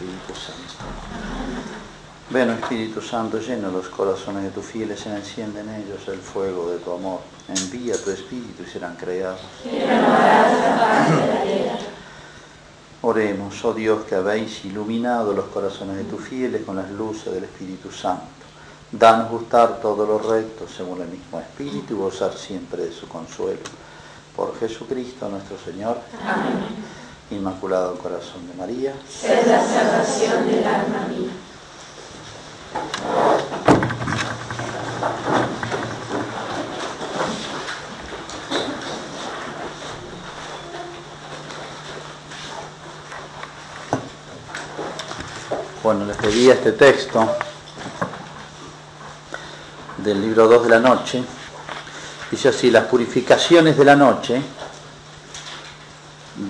Espíritu Santo. Ven, Espíritu Santo, llena los corazones de tus fieles, y enciende en ellos el fuego de tu amor. Envía tu Espíritu y serán creados. Oremos, oh Dios, que habéis iluminado los corazones de tus fieles con las luces del Espíritu Santo. Danos gustar todos los rectos según el mismo Espíritu y gozar siempre de su consuelo. Por Jesucristo nuestro Señor. Amén. Inmaculado Corazón de María. Es la salvación del alma mía. Bueno, les pedía este texto del libro 2 de la noche. Dice así, las purificaciones de la noche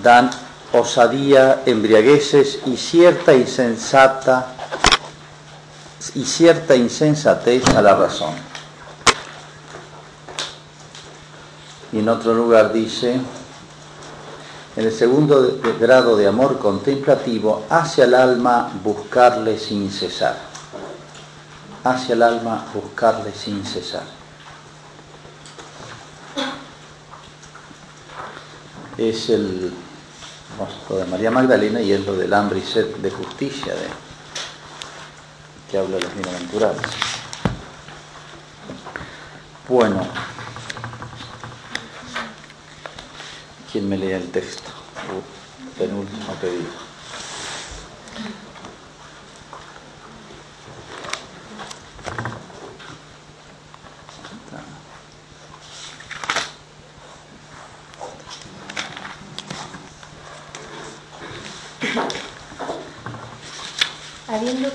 dan osadía, embriagueces y cierta insensata y cierta insensatez a la razón. Y en otro lugar dice, en el segundo grado de amor contemplativo, hacia el alma buscarle sin cesar. Hacia el alma buscarle sin cesar. Es el lo de María Magdalena y es lo del hambre y sed de justicia de, que habla de los bienaventurados. Bueno, ¿quién me lee el texto? Uh, penúltimo pedido.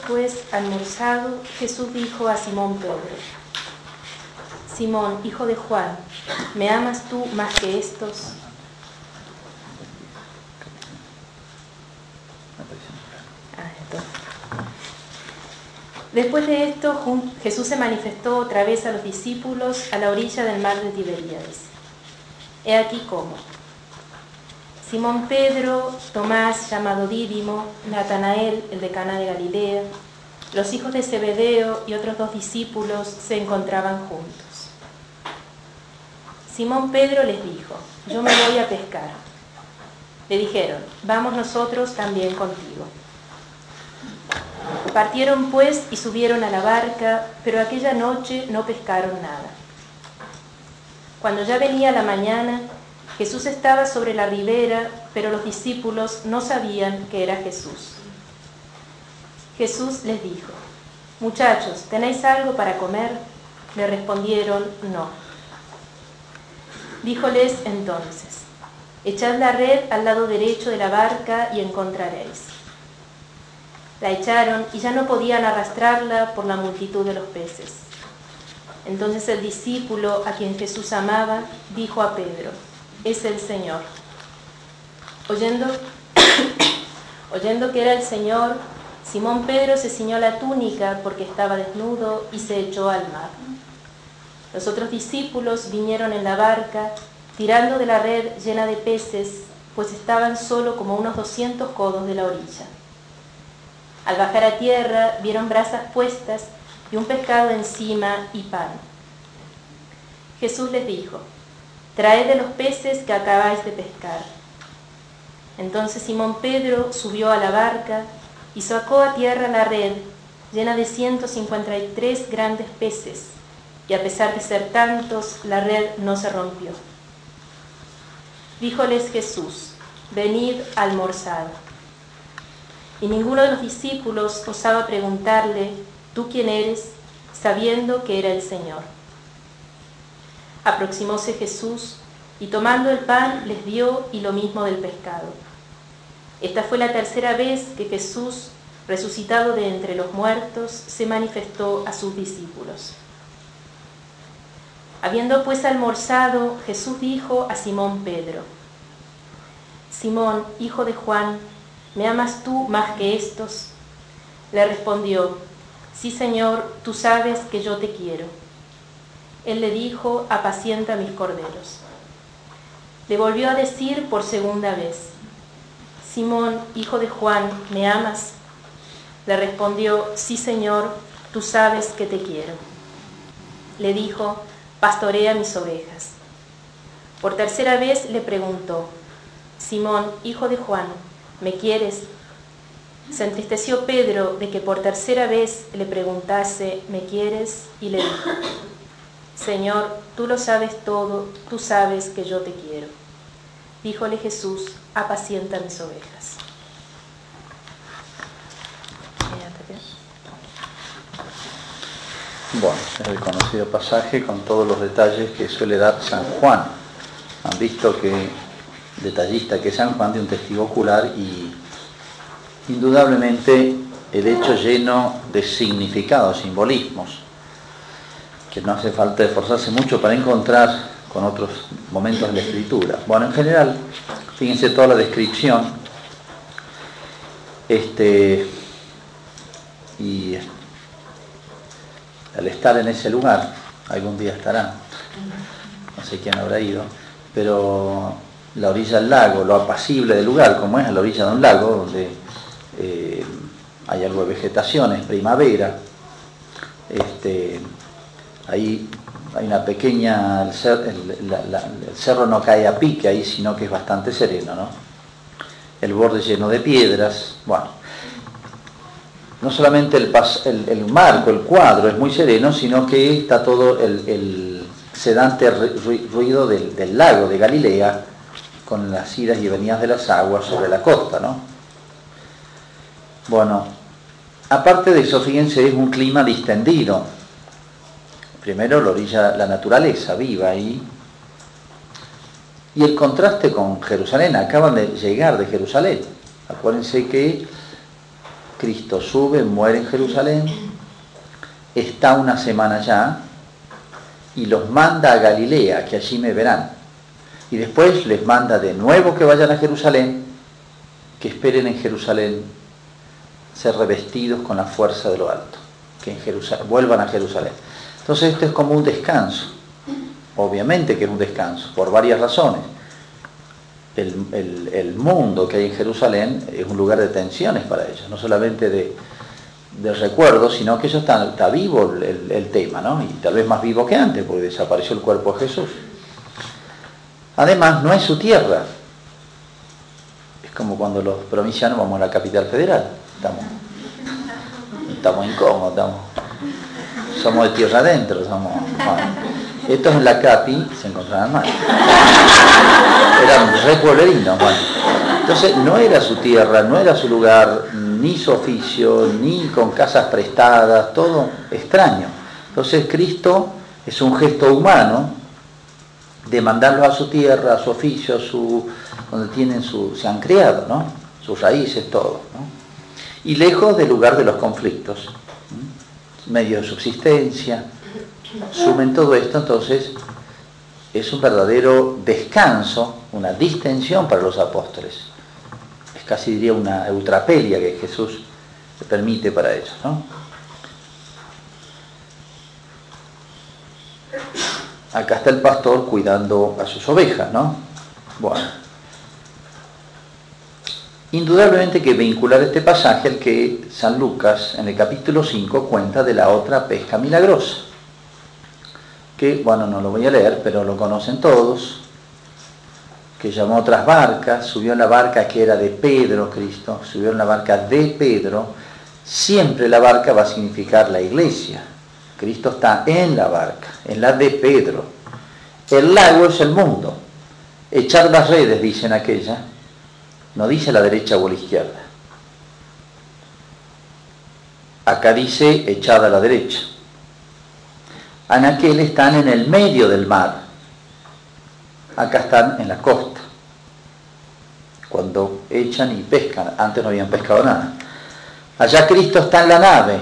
pues almorzado, Jesús dijo a Simón Pedro, Simón, hijo de Juan, ¿me amas tú más que estos? Ah, Después de esto, Jesús se manifestó otra vez a los discípulos a la orilla del mar de Tiberíades. He aquí cómo. Simón Pedro, Tomás llamado Dídimo, Natanael, el de Cana de Galilea, los hijos de Zebedeo y otros dos discípulos se encontraban juntos. Simón Pedro les dijo, yo me voy a pescar. Le dijeron, vamos nosotros también contigo. Partieron pues y subieron a la barca, pero aquella noche no pescaron nada. Cuando ya venía la mañana, Jesús estaba sobre la ribera, pero los discípulos no sabían que era Jesús. Jesús les dijo, muchachos, ¿tenéis algo para comer? Le respondieron, no. Díjoles entonces, echad la red al lado derecho de la barca y encontraréis. La echaron y ya no podían arrastrarla por la multitud de los peces. Entonces el discípulo a quien Jesús amaba dijo a Pedro, es el Señor. Oyendo, oyendo que era el Señor, Simón Pedro se ciñó la túnica porque estaba desnudo y se echó al mar. Los otros discípulos vinieron en la barca, tirando de la red llena de peces, pues estaban solo como unos doscientos codos de la orilla. Al bajar a tierra vieron brasas puestas y un pescado encima y pan. Jesús les dijo, traed de los peces que acabáis de pescar. Entonces Simón Pedro subió a la barca y sacó a tierra la red llena de 153 grandes peces, y a pesar de ser tantos, la red no se rompió. Díjoles Jesús, venid almorzar. Y ninguno de los discípulos osaba preguntarle, ¿tú quién eres? sabiendo que era el Señor. Aproximóse Jesús y tomando el pan les dio y lo mismo del pescado. Esta fue la tercera vez que Jesús, resucitado de entre los muertos, se manifestó a sus discípulos. Habiendo pues almorzado, Jesús dijo a Simón Pedro, Simón, hijo de Juan, ¿me amas tú más que estos? Le respondió, Sí, Señor, tú sabes que yo te quiero. Él le dijo, apacienta mis corderos. Le volvió a decir por segunda vez, Simón, hijo de Juan, ¿me amas? Le respondió, sí Señor, tú sabes que te quiero. Le dijo, pastorea mis ovejas. Por tercera vez le preguntó, Simón, hijo de Juan, ¿me quieres? Se entristeció Pedro de que por tercera vez le preguntase, ¿me quieres? Y le dijo, Señor, tú lo sabes todo, tú sabes que yo te quiero. Díjole Jesús, apacienta mis ovejas. Bueno, es el conocido pasaje con todos los detalles que suele dar San Juan. Han visto que detallista que es San Juan de un testigo ocular y indudablemente el hecho lleno de significados, simbolismos, que no hace falta esforzarse mucho para encontrar con otros momentos de la escritura. Bueno, en general, fíjense toda la descripción, este, y al estar en ese lugar, algún día estará, no sé quién habrá ido, pero la orilla del lago, lo apacible del lugar, como es a la orilla de un lago, donde eh, hay algo de vegetación, es primavera, este, ahí hay una pequeña, el, cerro no cae a pique ahí, sino que es bastante sereno, ¿no? El borde lleno de piedras, bueno, no solamente el, marco, el cuadro es muy sereno, sino que está todo el, sedante ruido del, del, lago de Galilea con las idas y venidas de las aguas sobre la costa, ¿no? Bueno, aparte de eso, fíjense, es un clima distendido. Primero la orilla, la naturaleza viva ahí. Y el contraste con Jerusalén, acaban de llegar de Jerusalén. Acuérdense que Cristo sube, muere en Jerusalén, está una semana ya y los manda a Galilea, que allí me verán. Y después les manda de nuevo que vayan a Jerusalén, que esperen en Jerusalén ser revestidos con la fuerza de lo alto, que en Jerusalén, vuelvan a Jerusalén. Entonces esto es como un descanso, obviamente que es un descanso, por varias razones el, mundo que hay en Jerusalén es un lugar de tensiones para ellos, no solamente de, recuerdo, sino que eso está, está vivo el, tema, ¿no? Y tal vez más vivo que antes, porque desapareció el cuerpo de Jesús. Además, no es su tierra. Es como cuando los provincianos vamos a la capital federal. Estamos, estamos incómodos, somos de tierra adentro, somos... Estos en la CAPI se encontraban mal. Eran re pueblerinos, Entonces no era su tierra, no era su lugar, ni su oficio, ni con casas prestadas, todo extraño. Entonces Cristo es un gesto humano de mandarlo a su tierra, a su oficio, a su, donde tienen su, se han criado, ¿no? sus raíces, todo. Y lejos del lugar de los conflictos, medio de subsistencia, sumen todo esto, entonces es un verdadero descanso, una distensión para los apóstoles. Es casi diría una eutrapelia que Jesús permite para ellos. Acá está el pastor cuidando a sus ovejas, ¿no? Bueno. Indudablemente que vincular este pasaje al que San Lucas en el capítulo 5 cuenta de la otra pesca milagrosa que, bueno, no lo voy a leer, pero lo conocen todos, que llamó otras barcas, subió en la barca que era de Pedro, Cristo, subió en la barca de Pedro, siempre la barca va a significar la iglesia. Cristo está en la barca, en la de Pedro. El lago es el mundo. Echar las redes, dicen aquella, no dice la derecha o la izquierda. Acá dice echada a la derecha. Anaquel están en el medio del mar. Acá están en la costa. Cuando echan y pescan. Antes no habían pescado nada. Allá Cristo está en la nave.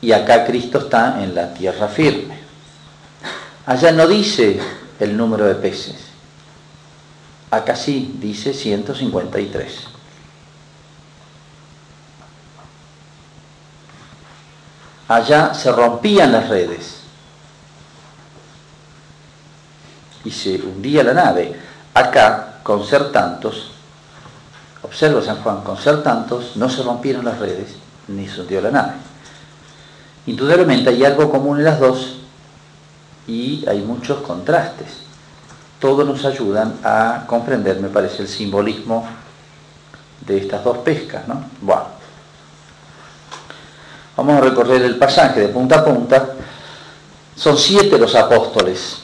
Y acá Cristo está en la tierra firme. Allá no dice el número de peces. Acá sí dice 153. Allá se rompían las redes y se hundía la nave. Acá, con ser tantos, observa San Juan, con ser tantos, no se rompieron las redes ni se hundió la nave. Indudablemente hay algo común en las dos y hay muchos contrastes. Todos nos ayudan a comprender, me parece, el simbolismo de estas dos pescas. ¿no? Bueno, vamos a recorrer el pasaje de punta a punta. Son siete los apóstoles.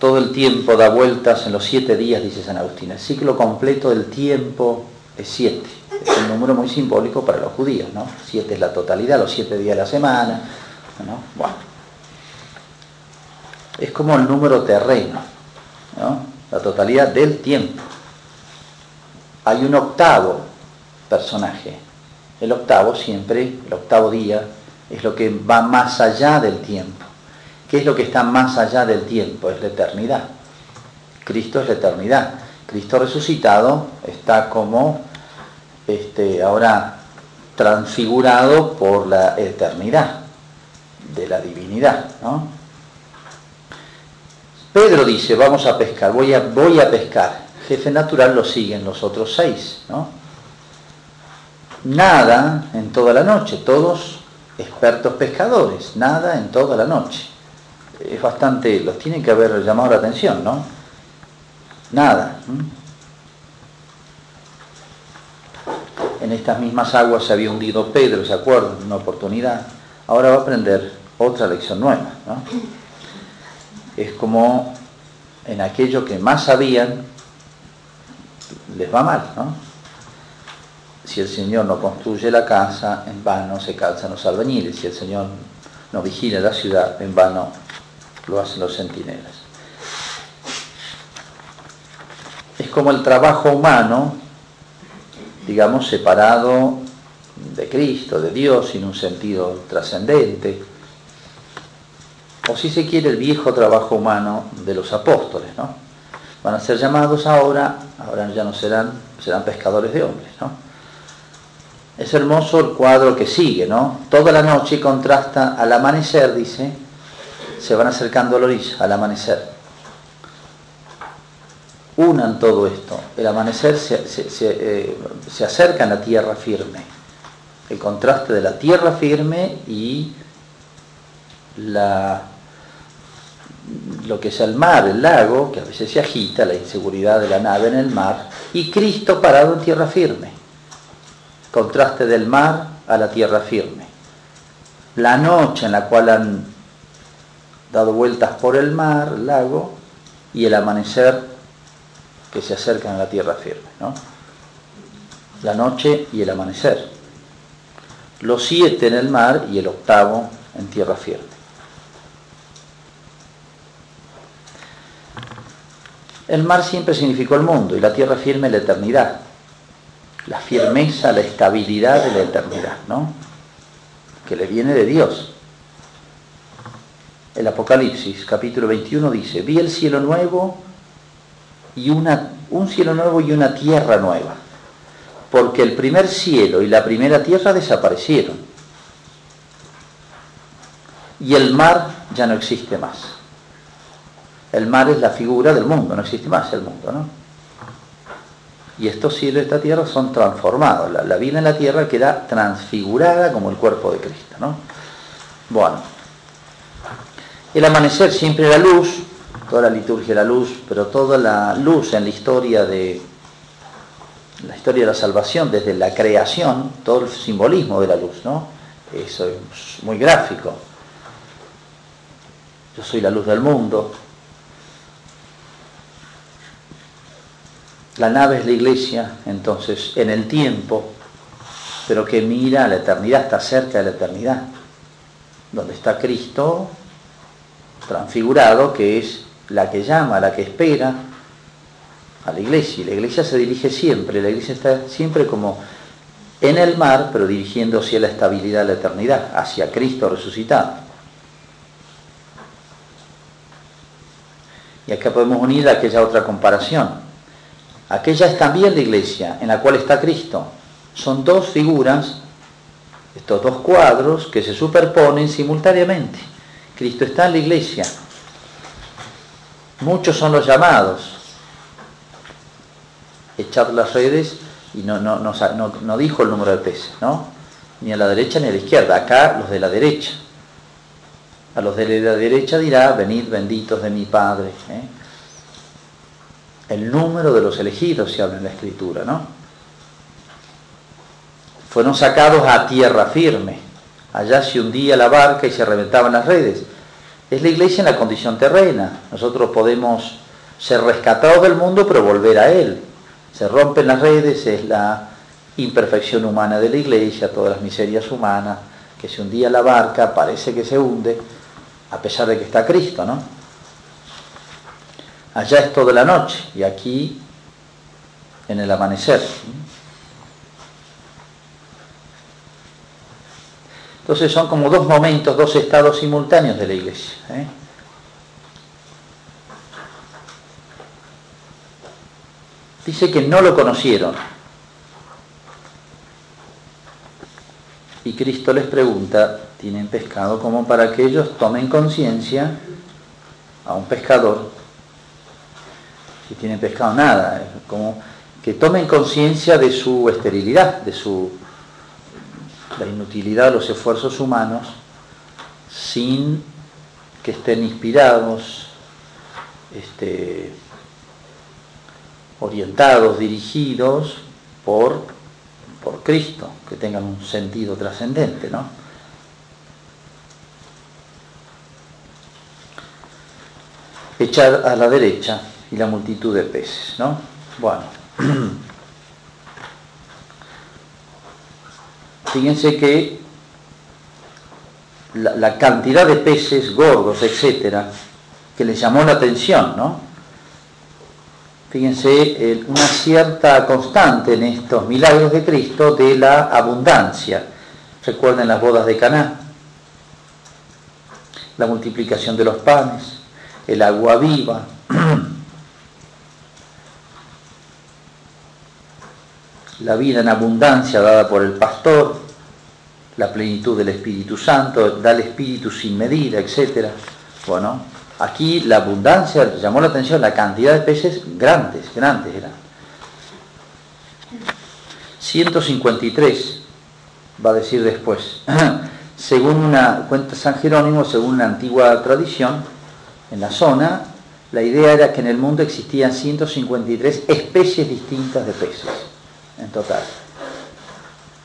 Todo el tiempo da vueltas en los siete días, dice San Agustín. El ciclo completo del tiempo es siete. Es un número muy simbólico para los judíos, ¿no? Siete es la totalidad, los siete días de la semana. ¿no? Bueno. Es como el número terreno, La totalidad del tiempo. Hay un octavo personaje. El octavo siempre, el octavo día, es lo que va más allá del tiempo. ¿Qué es lo que está más allá del tiempo? Es la eternidad. Cristo es la eternidad. Cristo resucitado está como este, ahora transfigurado por la eternidad de la divinidad. ¿no? Pedro dice, vamos a pescar, voy a, pescar. Jefe natural lo siguen los otros seis. ¿no? Nada en toda la noche, todos expertos pescadores, nada en toda la noche es bastante, los tiene que haber llamado la atención, ¿no? Nada. En estas mismas aguas se había hundido Pedro, ¿se acuerdan? Una oportunidad. Ahora va a aprender otra lección nueva, ¿no? Es como en aquello que más sabían, les va mal, ¿no? Si el Señor no construye la casa, en vano se calzan los albañiles. Si el Señor no vigila la ciudad, en vano lo hacen los centinelas. Es como el trabajo humano, digamos, separado de Cristo, de Dios, en un sentido trascendente, o si se quiere el viejo trabajo humano de los apóstoles, ¿no? Van a ser llamados ahora, ahora ya no serán, serán pescadores de hombres, ¿no? Es hermoso el cuadro que sigue, ¿no? Toda la noche contrasta al amanecer, dice, se van acercando a la orilla, al amanecer. Unan todo esto. El amanecer se, eh, se, acerca a la tierra firme. El contraste de la tierra firme y la, lo que es el mar, el lago, que a veces se agita, la inseguridad de la nave en el mar, y Cristo parado en tierra firme. Contraste del mar a la tierra firme. La noche en la cual han dado vueltas por el mar, el lago, y el amanecer que se acercan a la tierra firme. ¿no? La noche y el amanecer. Los siete en el mar y el octavo en tierra firme. El mar siempre significó el mundo y la tierra firme la eternidad. La firmeza, la estabilidad de la eternidad, ¿no? Que le viene de Dios el Apocalipsis, capítulo 21, dice, vi el cielo nuevo y una, un cielo nuevo y una tierra nueva, porque el primer cielo y la primera tierra desaparecieron. Y el mar ya no existe más. El mar es la figura del mundo, no existe más el mundo, ¿no? Y estos cielos y esta tierra son transformados. La, vida en la tierra queda transfigurada como el cuerpo de Cristo, ¿no? Bueno, el amanecer siempre la luz, toda la liturgia la luz, pero toda la luz en la historia de la historia de la salvación, desde la creación, todo el simbolismo de la luz, ¿no? Eso es muy gráfico. Yo soy la luz del mundo. La nave es la iglesia, entonces, en el tiempo, pero que mira a la eternidad, está cerca de la eternidad. Donde está Cristo, transfigurado, que es la que llama, la que espera a la iglesia. Y la iglesia se dirige siempre, la iglesia está siempre como en el mar, pero dirigiéndose a la estabilidad de la eternidad, hacia Cristo resucitado. Y acá podemos unir aquella otra comparación. Aquella es también la iglesia, en la cual está Cristo. Son dos figuras, estos dos cuadros que se superponen simultáneamente. Cristo está en la iglesia. Muchos son los llamados. Echar las redes y no, no, no, no dijo el número de peces, ¿no? ni a la derecha ni a la izquierda, acá los de la derecha. A los de la derecha dirá, venid benditos de mi Padre. ¿eh? El número de los elegidos se habla en la escritura, ¿no? Fueron sacados a tierra firme. Allá se hundía la barca y se reventaban las redes. Es la iglesia en la condición terrena. Nosotros podemos ser rescatados del mundo, pero volver a él. Se rompen las redes, es la imperfección humana de la iglesia, todas las miserias humanas, que se hundía la barca, parece que se hunde, a pesar de que está Cristo, ¿no? Allá es toda la noche y aquí en el amanecer. Entonces son como dos momentos, dos estados simultáneos de la iglesia. ¿eh? Dice que no lo conocieron. Y Cristo les pregunta, ¿tienen pescado? Como para que ellos tomen conciencia a un pescador. Si tienen pescado, nada. Como que tomen conciencia de su esterilidad, de su la inutilidad de los esfuerzos humanos, sin que estén inspirados, este, orientados, dirigidos por, por Cristo, que tengan un sentido trascendente, ¿no? Echar a la derecha y la multitud de peces, ¿no? Bueno. Fíjense que la, cantidad de peces gordos, etcétera, que les llamó la atención, ¿no? Fíjense, una cierta constante en estos milagros de Cristo de la abundancia. Recuerden las bodas de Caná, la multiplicación de los panes, el agua viva. la vida en abundancia dada por el pastor, la plenitud del Espíritu Santo, da el Espíritu sin medida, etc. Bueno, Aquí la abundancia llamó la atención, la cantidad de peces grandes, grandes eran. 153 va a decir después. Según una cuenta San Jerónimo, según una antigua tradición, en la zona, la idea era que en el mundo existían 153 especies distintas de peces, en total.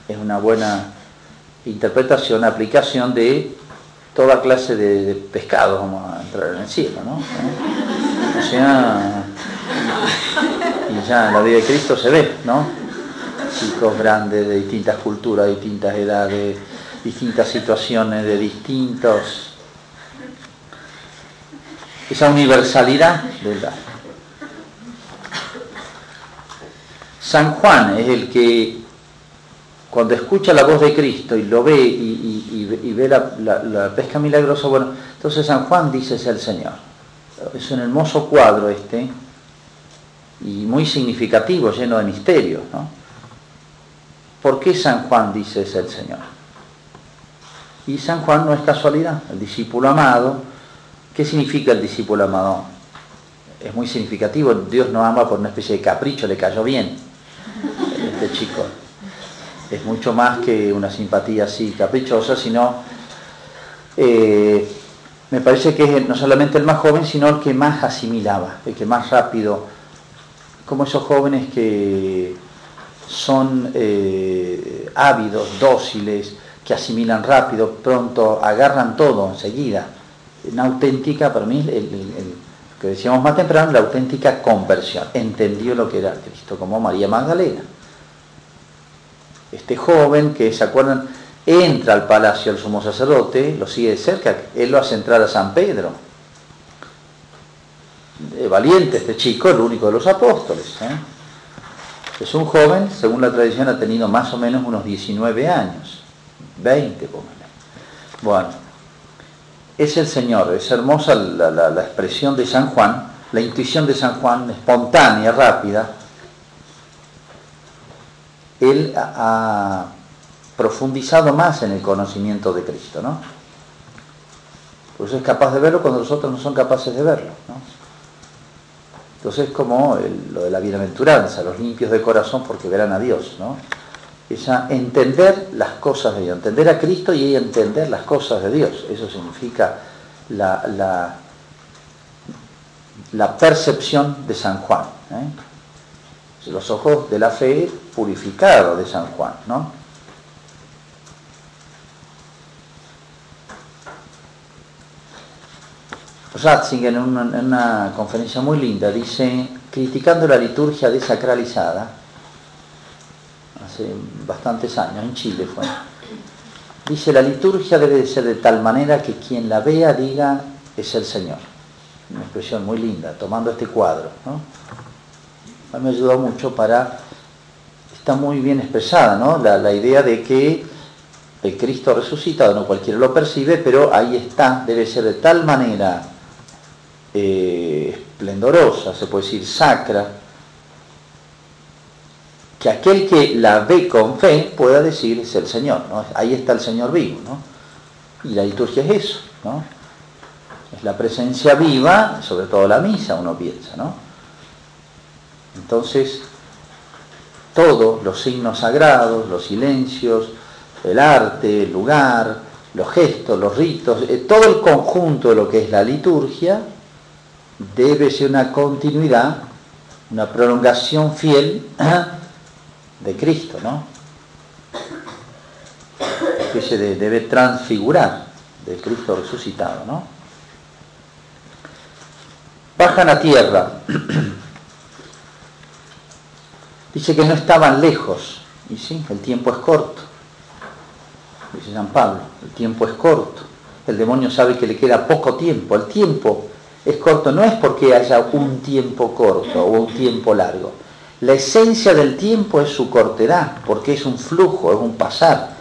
Es una buena interpretación, aplicación de toda clase de, pescado vamos a entrar en el cielo, ¿no? O sea, y ya en la vida de Cristo se ve, ¿no? Chicos grandes de distintas culturas, distintas edades, distintas situaciones, de distintos... Esa universalidad ¿verdad? San Juan es el que cuando escucha la voz de Cristo y lo ve y, ve la, pesca milagrosa, bueno, entonces San Juan dice es el Señor. Es un hermoso cuadro este y muy significativo, lleno de misterios. ¿no? ¿Por qué San Juan dice es el Señor? Y San Juan no es casualidad, el discípulo amado. ¿Qué significa el discípulo amado? Es muy significativo, Dios no ama por una especie de capricho, le cayó bien este chico es mucho más que una simpatía así caprichosa, sino eh, me parece que es no solamente el más joven, sino el que más asimilaba, el que más rápido, como esos jóvenes que son eh, ávidos, dóciles, que asimilan rápido, pronto, agarran todo enseguida. Una auténtica, para mí, el, que decíamos más temprano, la auténtica conversión. Entendió lo que era Cristo, como María Magdalena este joven que, ¿se acuerdan? Entra al palacio del sumo sacerdote, lo sigue de cerca, él lo hace entrar a San Pedro. valiente este chico, el único de los apóstoles. ¿eh? Es un joven, según la tradición, ha tenido más o menos unos 19 años, 20, póngale. Bueno, es el Señor, es hermosa la, la expresión de San Juan, la intuición de San Juan, espontánea, rápida, él ha profundizado más en el conocimiento de Cristo, ¿no? Por eso es capaz de verlo cuando los otros no son capaces de verlo, ¿no? Entonces es como lo de la bienaventuranza, los limpios de corazón porque verán a Dios, ¿no? es a entender las cosas de Dios, entender a Cristo y entender las cosas de Dios. Eso significa la, la, la percepción de San Juan. ¿eh? Los ojos de la fe purificados de San Juan. ¿no? Ratzinger en una, en una conferencia muy linda dice, criticando la liturgia desacralizada, hace bastantes años, en Chile fue, dice, la liturgia debe de ser de tal manera que quien la vea diga, es el Señor. Una expresión muy linda, tomando este cuadro. A mí me ayudó mucho para, está muy bien expresada, ¿no? la, la idea de que el Cristo resucitado, no cualquiera lo percibe, pero ahí está, debe ser de tal manera eh, esplendorosa, se puede decir sacra, que aquel que la ve con fe pueda decir es el Señor, ¿no? ahí está el Señor vivo, ¿no? y la liturgia es eso, ¿no? es la presencia viva, sobre todo la misa uno piensa, ¿no? Entonces todos los signos sagrados, los silencios, el arte, el lugar, los gestos, los ritos, eh, todo el conjunto de lo que es la liturgia, debe ser una continuidad, una prolongación fiel de Cristo, ¿no? Que se debe transfigurar de Cristo resucitado, ¿no? Bajan a tierra. Dice que no estaban lejos. Y sí, el tiempo es corto. Dice San Pablo, el tiempo es corto. El demonio sabe que le queda poco tiempo. El tiempo es corto no es porque haya un tiempo corto o un tiempo largo. La esencia del tiempo es su cortedad, porque es un flujo, es un pasar.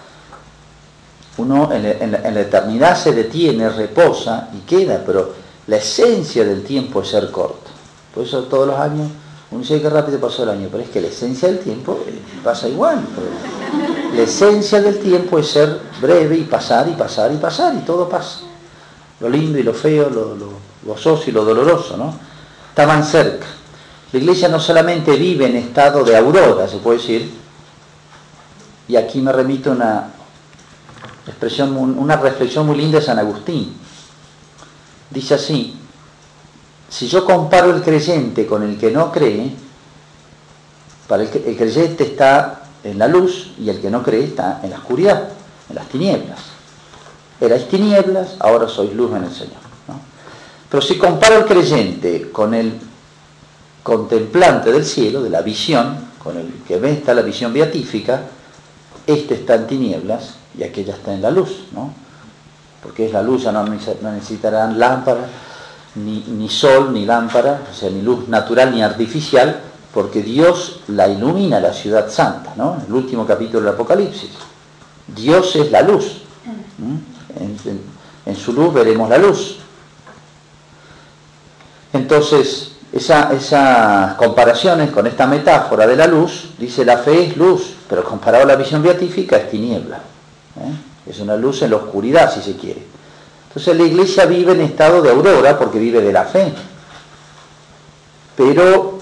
Uno en la, eternidad se detiene, reposa y queda, pero la esencia del tiempo es ser corto. Por eso todos los años uno dice que rápido pasó el año, pero es que la esencia del tiempo eh, pasa igual. La esencia del tiempo es ser breve y pasar y pasar y pasar y todo pasa. Lo lindo y lo feo, lo, lo gozoso y lo doloroso, ¿no? Estaban cerca. La iglesia no solamente vive en estado de aurora, se puede decir, y aquí me remito a una expresión, una reflexión muy linda de San Agustín. Dice así, si yo comparo el creyente con el que no cree, para el, el creyente está en la luz y el que no cree está en la oscuridad, en las tinieblas. Erais tinieblas, ahora sois luz en el Señor. Pero si comparo el creyente con el contemplante del cielo, de la visión, con el que ve está la visión beatífica, este está en tinieblas y aquella está en la luz, ¿no? Porque es la luz, ya no necesitarán lámpara, ni, ni sol, ni lámpara, o sea, ni luz natural ni artificial, porque Dios la ilumina la ciudad santa, ¿no? El último capítulo del Apocalipsis. Dios es la luz. en, su luz veremos la luz. Entonces, esas comparaciones con esta metáfora de la luz, dice la fe es luz, pero comparado a la visión beatífica es tiniebla. ¿eh? Es una luz en la oscuridad, si se quiere. Entonces la iglesia vive en estado de aurora porque vive de la fe. Pero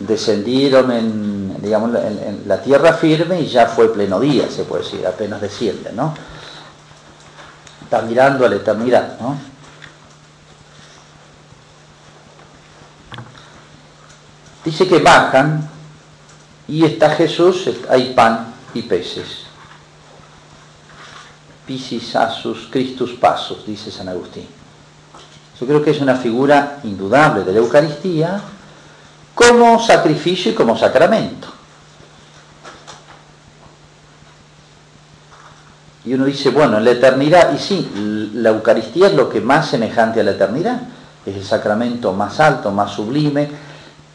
descendieron en, digamos, en, la tierra firme y ya fue pleno día, se puede decir, apenas descienden, ¿no? Está mirando a la eternidad, ¿no? Dice que bajan y está Jesús, hay pan y peces. Pisis asus Christus pasos, dice San Agustín. Yo creo que es una figura indudable de la Eucaristía como sacrificio y como sacramento. Y uno dice, bueno, en la eternidad, y sí, la Eucaristía es lo que más semejante a la eternidad, es el sacramento más alto, más sublime,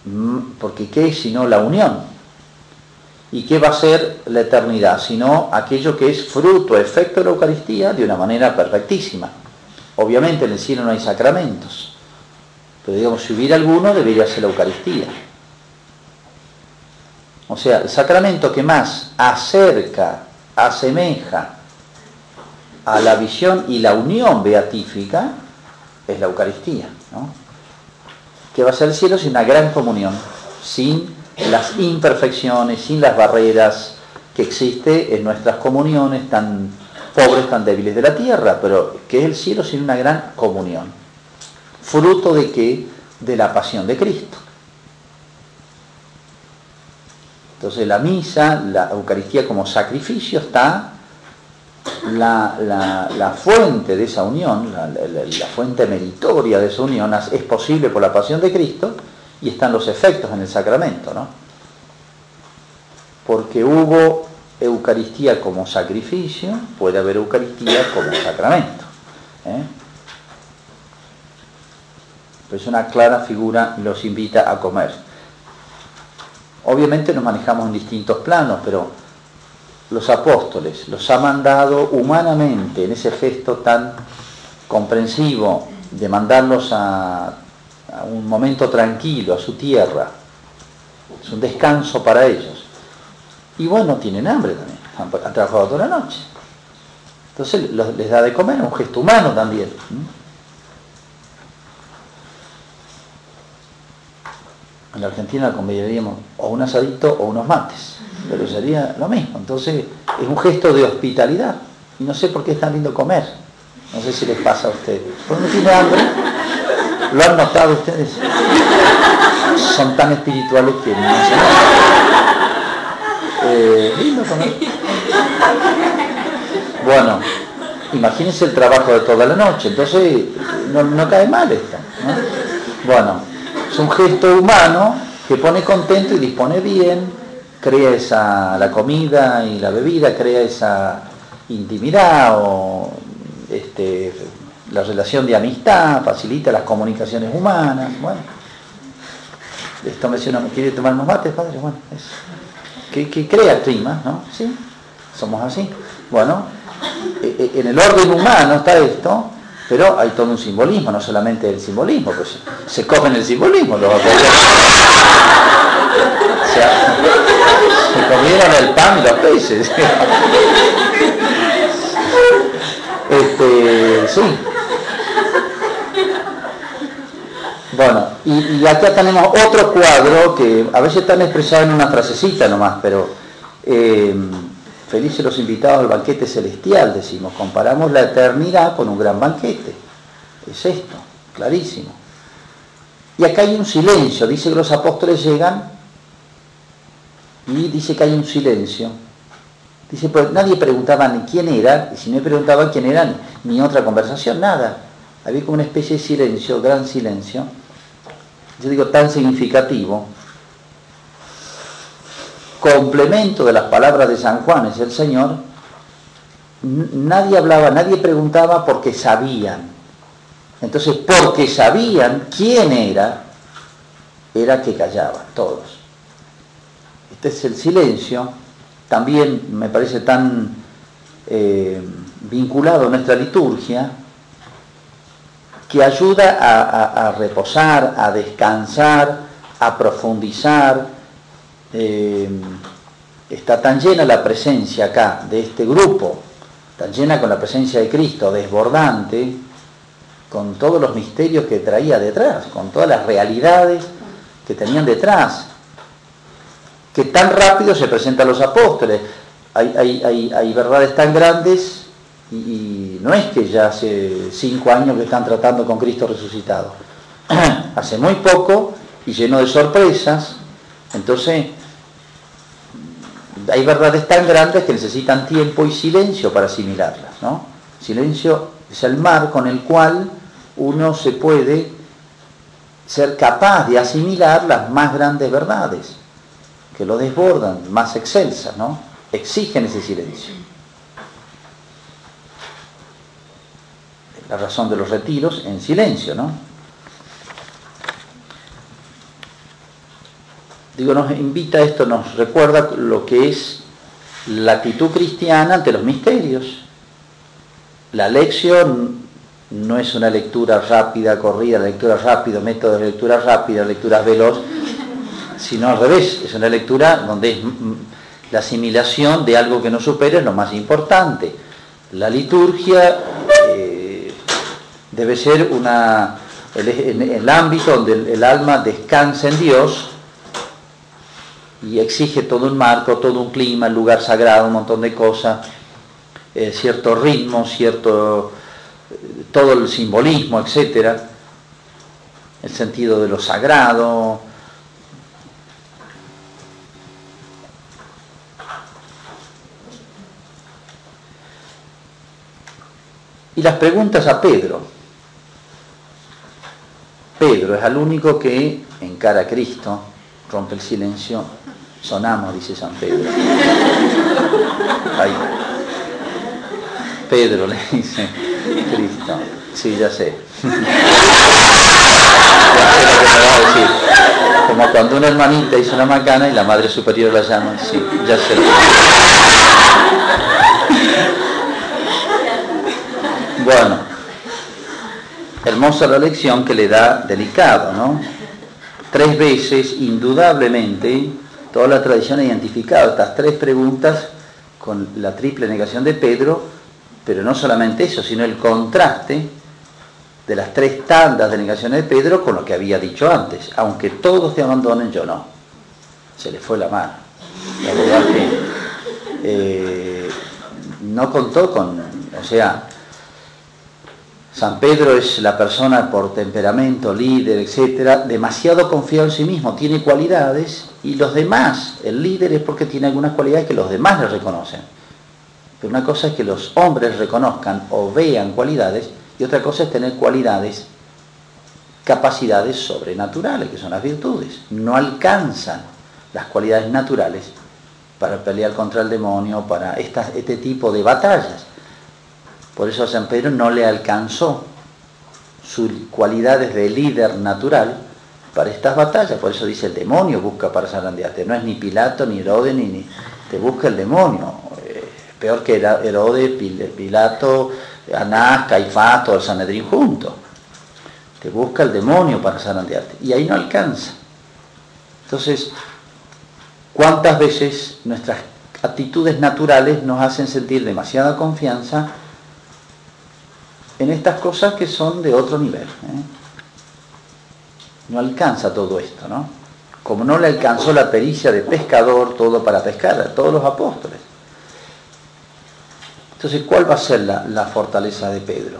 Mm, porque ¿qué es sino la unión? ¿Y qué va a ser la eternidad? Sino aquello que es fruto, efecto de la Eucaristía de una manera perfectísima. Obviamente en el cielo no hay sacramentos, pero digamos, si hubiera alguno debería ser la Eucaristía. O sea, el sacramento que más acerca, asemeja a la visión y la unión beatífica es la Eucaristía. ¿no? que va a ser el cielo sin una gran comunión, sin las imperfecciones, sin las barreras que existe en nuestras comuniones tan pobres, tan débiles de la tierra, pero que es el cielo sin una gran comunión. ¿Fruto de qué? De la pasión de Cristo. Entonces la misa, la Eucaristía como sacrificio está la, fuente de esa unión, la, fuente meritoria de esa unión es posible por la pasión de Cristo y están los efectos en el sacramento, ¿no? Porque hubo Eucaristía como sacrificio, puede haber Eucaristía como sacramento. ¿eh? Pues una clara figura los invita a comer. Obviamente nos manejamos en distintos planos, pero los apóstoles los ha mandado humanamente en ese gesto tan comprensivo de mandarlos a, un momento tranquilo, a su tierra. Es un descanso para ellos. Y bueno, tienen hambre también, han, trabajado toda la noche. Entonces les da de comer, un gesto humano también. En la Argentina comeríamos o un asadito o unos mates pero sería lo mismo. Entonces es un gesto de hospitalidad. Y no sé por qué es tan lindo comer. No sé si les pasa a ustedes. ¿Por no tiene hambre? ¿Lo han notado ustedes? Son tan espirituales que no sé. Eh. Bueno, imagínense el trabajo de toda la noche. Entonces no, cae mal esto. Bueno, es un gesto humano que pone contento y dispone bien crea esa, la comida y la bebida, crea esa intimidad o este, la relación de amistad, facilita las comunicaciones humanas. Bueno, esto menciona, ¿quiere tomar unos mates, padre? Bueno, es, que, crea clima, ¿no? Sí, somos así. Bueno, e, e, en el orden humano está esto, pero hay todo un simbolismo, no solamente el simbolismo, pues se cogen el simbolismo los se comieron el pan y los peces. Este, sí. Bueno, y, acá tenemos otro cuadro que a veces están expresados en una frasecita nomás, pero eh, felices los invitados al banquete celestial, decimos, comparamos la eternidad con un gran banquete. Es esto, clarísimo. Y acá hay un silencio, dice que los apóstoles llegan y dice que hay un silencio. Dice, pues nadie preguntaba ni quién era, y si no preguntaba quién era, ni, otra conversación, nada. Había como una especie de silencio, gran silencio. Yo digo tan significativo. Complemento de las palabras de San Juan es el Señor. Nadie hablaba, nadie preguntaba porque sabían. Entonces, porque sabían quién era, era que callaban todos. Este es el silencio, también me parece tan eh, vinculado a nuestra liturgia, que ayuda a, reposar, a descansar, a profundizar. Eh, está tan llena la presencia acá de este grupo, tan llena con la presencia de Cristo, desbordante, con todos los misterios que traía detrás, con todas las realidades que tenían detrás que tan rápido se presentan los apóstoles. Hay, verdades tan grandes y, no es que ya hace cinco años que están tratando con Cristo resucitado. hace muy poco y lleno de sorpresas. Entonces, hay verdades tan grandes que necesitan tiempo y silencio para asimilarlas. ¿no? Silencio es el mar con el cual uno se puede ser capaz de asimilar las más grandes verdades que lo desbordan, más excelsas, ¿no? Exigen ese silencio. La razón de los retiros en silencio, ¿no? Digo, nos invita a esto, nos recuerda lo que es la actitud cristiana ante los misterios. La lección no es una lectura rápida, corrida, lectura rápida, método de lectura rápida, lectura veloz, sino al revés, es una lectura donde es la asimilación de algo que no supera es lo más importante. La liturgia debe ser una, el, el, ámbito donde el, alma descansa en Dios y exige todo un marco, todo un clima, el lugar sagrado, un montón de cosas, eh, cierto ritmo, cierto eh, todo el simbolismo, etcétera, el sentido de lo sagrado. Y las preguntas a Pedro. Pedro es el único que encara a Cristo, rompe el silencio, sonamos, dice San Pedro. Pedro le dice, Cristo, sí, ya sé. Como cuando una hermanita hizo una macana y la madre superior la llama, sí, ya sé. Bueno, hermosa la lección que le da delicado, ¿no? Tres veces, indudablemente, toda la tradición ha identificado estas tres preguntas con la triple negación de Pedro, pero no solamente eso, sino el contraste de las tres tandas de negaciones de Pedro con lo que había dicho antes. Aunque todos te abandonen, yo no. Se le fue la mano. La verdad que eh, no contó con, o sea, San Pedro es la persona por temperamento, líder, etcétera, demasiado confiado en sí mismo, tiene cualidades y los demás, el líder es porque tiene algunas cualidades que los demás le reconocen. Pero una cosa es que los hombres reconozcan o vean cualidades y otra cosa es tener cualidades, capacidades sobrenaturales, que son las virtudes. No alcanzan las cualidades naturales para pelear contra el demonio, para este tipo de batallas. Por eso a San Pedro no le alcanzó sus cualidades de líder natural para estas batallas. Por eso dice el demonio busca para zarandearte. No es ni Pilato, ni Herodes, ni, ni te busca el demonio. Eh, peor que Herodes, Pilato, Anás, Caifás, todo el Sanedrín junto. Te busca el demonio para zarandearte. Y ahí no alcanza. Entonces, ¿cuántas veces nuestras actitudes naturales nos hacen sentir demasiada confianza en estas cosas que son de otro nivel. ¿eh? No alcanza todo esto, ¿no? Como no le alcanzó la pericia de pescador todo para pescar a todos los apóstoles. Entonces, ¿cuál va a ser la, fortaleza de Pedro?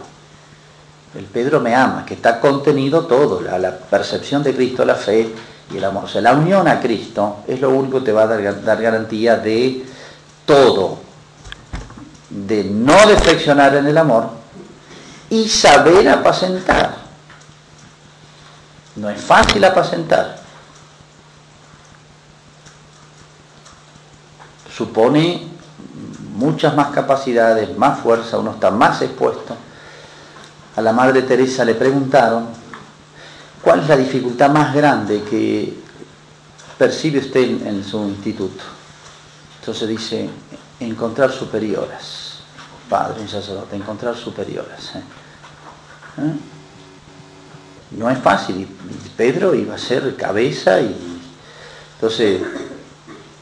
El Pedro me ama, que está contenido todo, la, la, percepción de Cristo, la fe y el amor. O sea, la unión a Cristo es lo único que te va a dar, dar garantía de todo, de no deflexionar en el amor, y saber apacentar. No es fácil apacentar. Supone muchas más capacidades, más fuerza, uno está más expuesto. A la Madre Teresa le preguntaron, ¿cuál es la dificultad más grande que percibe usted en, su instituto? Entonces dice, encontrar superioras, padre, un sacerdote, encontrar superioras. ¿eh? ¿Eh? No es fácil. Pedro iba a ser cabeza y entonces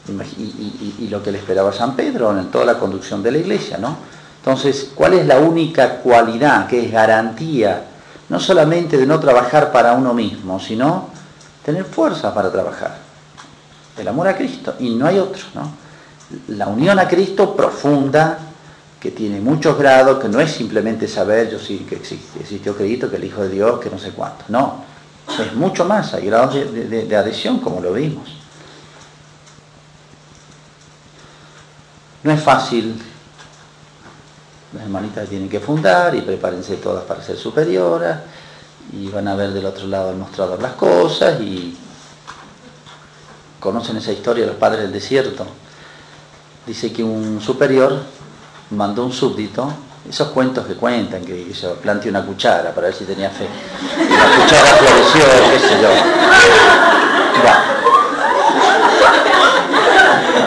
y, lo que le esperaba San Pedro en toda la conducción de la iglesia, ¿no? Entonces, ¿cuál es la única cualidad que es garantía no solamente de no trabajar para uno mismo, sino tener fuerza para trabajar? El amor a Cristo y no hay otro, ¿no? La unión a Cristo profunda, que tiene muchos grados, que no es simplemente saber yo sí que existe, existió Cristo, que el Hijo de Dios, que no sé cuánto. No, es mucho más, hay grados de, adhesión, como lo vimos. No es fácil, las hermanitas tienen que fundar y prepárense todas para ser superioras y van a ver del otro lado el mostrador las cosas y conocen esa historia de los padres del desierto. Dice que un superior mandó un súbdito, esos cuentos que cuentan, que se plante una cuchara para ver si tenía fe. la cuchara floreció, qué sé yo.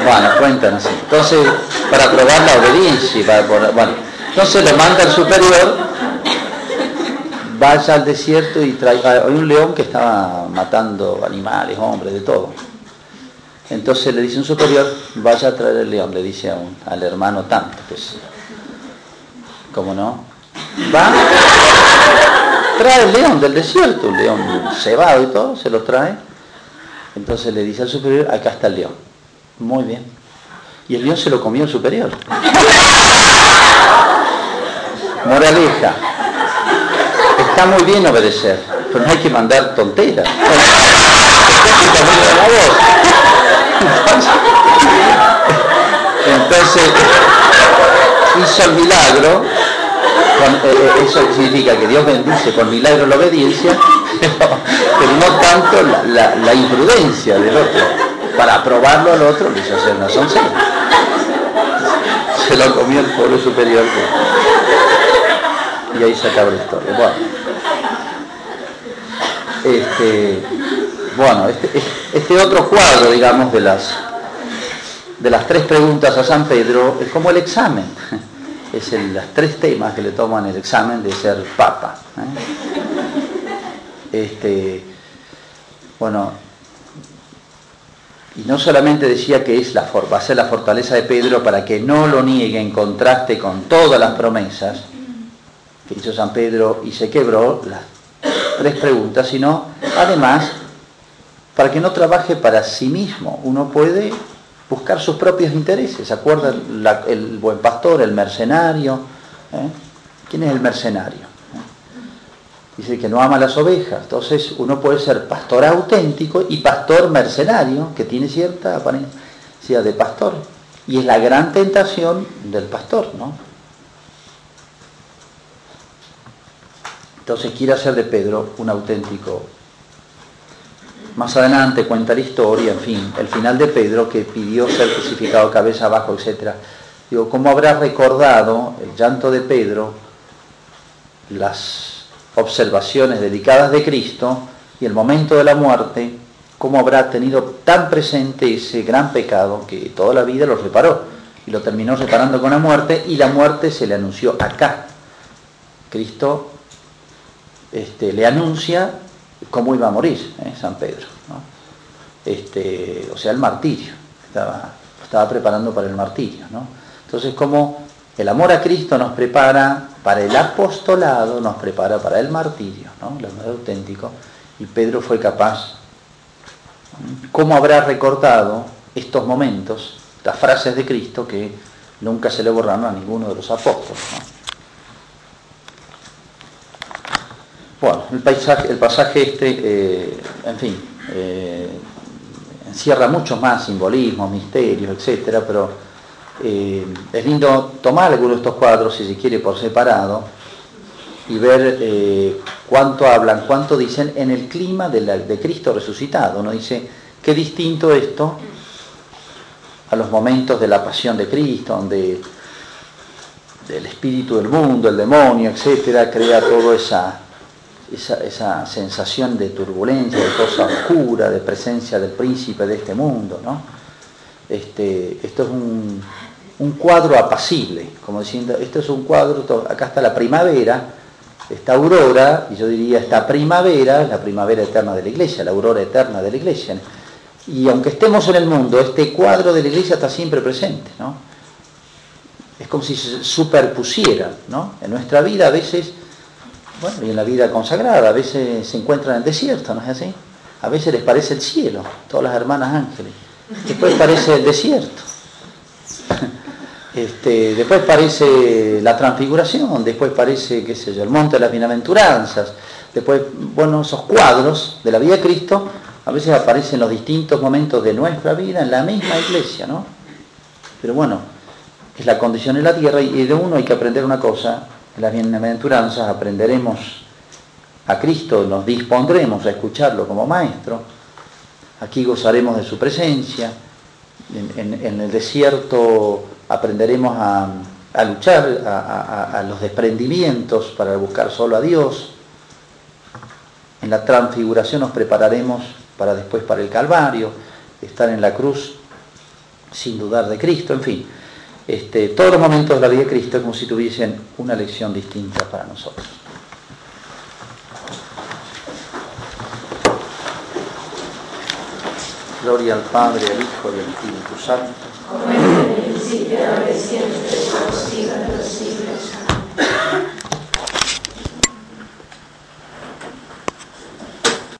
Bueno, cuentan así. Entonces, para probar la obediencia, para, bueno, entonces le manda al superior, vaya al desierto y traiga, hay un león que estaba matando animales, hombres, de todo. Entonces le dice un superior, vaya a traer el león, le dice a un, al hermano tanto, pues, ¿cómo no? Va, trae el león del desierto, un león cebado y todo, se lo trae. Entonces le dice al superior, acá está el león. Muy bien. Y el león se lo comió el superior. Moraleja. Está muy bien obedecer, pero no hay que mandar tonteras. Entonces, hizo el milagro, eh, eh, eso significa que Dios bendice con milagro la obediencia, pero, no tanto la, imprudencia del otro. Para probarlo al otro le hizo hacer una soncera. Se lo comió el pueblo superior. Y ahí se acaba la historia. Bueno, este, bueno, este, este otro cuadro, digamos, de las de las tres preguntas a San Pedro es como el examen. Es el, los tres temas que le toman el examen de ser papa. ¿eh? Este, bueno, y no solamente decía que es la, va a ser la fortaleza de Pedro para que no lo niegue en contraste con todas las promesas que hizo San Pedro y se quebró las tres preguntas, sino además para que no trabaje para sí mismo. Uno puede buscar sus propios intereses. ¿Se acuerdan el buen pastor, el mercenario? ¿Eh? ¿Quién es el mercenario? ¿Eh? Dice que no ama las ovejas. Entonces uno puede ser pastor auténtico y pastor mercenario, que tiene cierta apariencia de pastor. Y es la gran tentación del pastor, ¿no? Entonces quiere hacer de Pedro un auténtico más adelante cuenta la historia, en fin, el final de Pedro que pidió ser crucificado cabeza abajo, etc. Digo, ¿cómo habrá recordado el llanto de Pedro las observaciones dedicadas de Cristo y el momento de la muerte? ¿Cómo habrá tenido tan presente ese gran pecado que toda la vida lo reparó y lo terminó reparando con la muerte y la muerte se le anunció acá? Cristo este, le anuncia cómo iba a morir eh, San Pedro. Este, o sea, el martirio. Estaba, estaba preparando para el martirio. ¿no? Entonces, como el amor a Cristo nos prepara para el apostolado, nos prepara para el martirio, ¿no? el amor auténtico, y Pedro fue capaz. ¿Cómo habrá recortado estos momentos, las frases de Cristo que nunca se le borraron a ninguno de los apóstoles? Bueno, el, paisaje, el pasaje este, eh, en fin, eh, encierra muchos más simbolismos, misterios, etcétera, pero eh, es lindo tomar algunos de estos cuadros, si se quiere, por separado y ver cuánto hablan, cuánto dicen en el clima de, Cristo resucitado. Uno dice, qué distinto esto a los momentos de la pasión de Cristo, donde el espíritu del mundo, el demonio, etcétera, crea toda esa esa, sensación de turbulencia, de cosa oscura, de presencia del príncipe de este mundo. ¿no? Este, esto es un, cuadro apacible, como diciendo, esto es un cuadro, acá está la primavera, esta aurora, y yo diría esta primavera, la primavera eterna de la iglesia, la aurora eterna de la iglesia. Y aunque estemos en el mundo, este cuadro de la iglesia está siempre presente. ¿no? Es como si se superpusiera. ¿no? En nuestra vida a veces bueno, y en la vida consagrada, a veces se encuentran en el desierto, ¿no es así? A veces les parece el cielo, todas las hermanas ángeles. Después parece el desierto. Este, después parece la transfiguración, después parece, qué sé yo, el monte de las bienaventuranzas. Después, bueno, esos cuadros de la vida de Cristo a veces aparecen en los distintos momentos de nuestra vida en la misma iglesia, ¿no? Pero bueno, es la condición de la tierra y de uno hay que aprender una cosa, en las bienaventuranzas aprenderemos a Cristo, nos dispondremos a escucharlo como maestro. Aquí gozaremos de su presencia. En, el desierto aprenderemos a, luchar, a, a, los desprendimientos para buscar solo a Dios. En la transfiguración nos prepararemos para después para el Calvario, estar en la cruz sin dudar de Cristo, en fin. Este, todos los momentos de la vida de Cristo como si tuviesen una lección distinta para nosotros. Gloria al Padre, al Hijo y al Espíritu Santo. Como en el principio, ahora y siempre, por los siglos.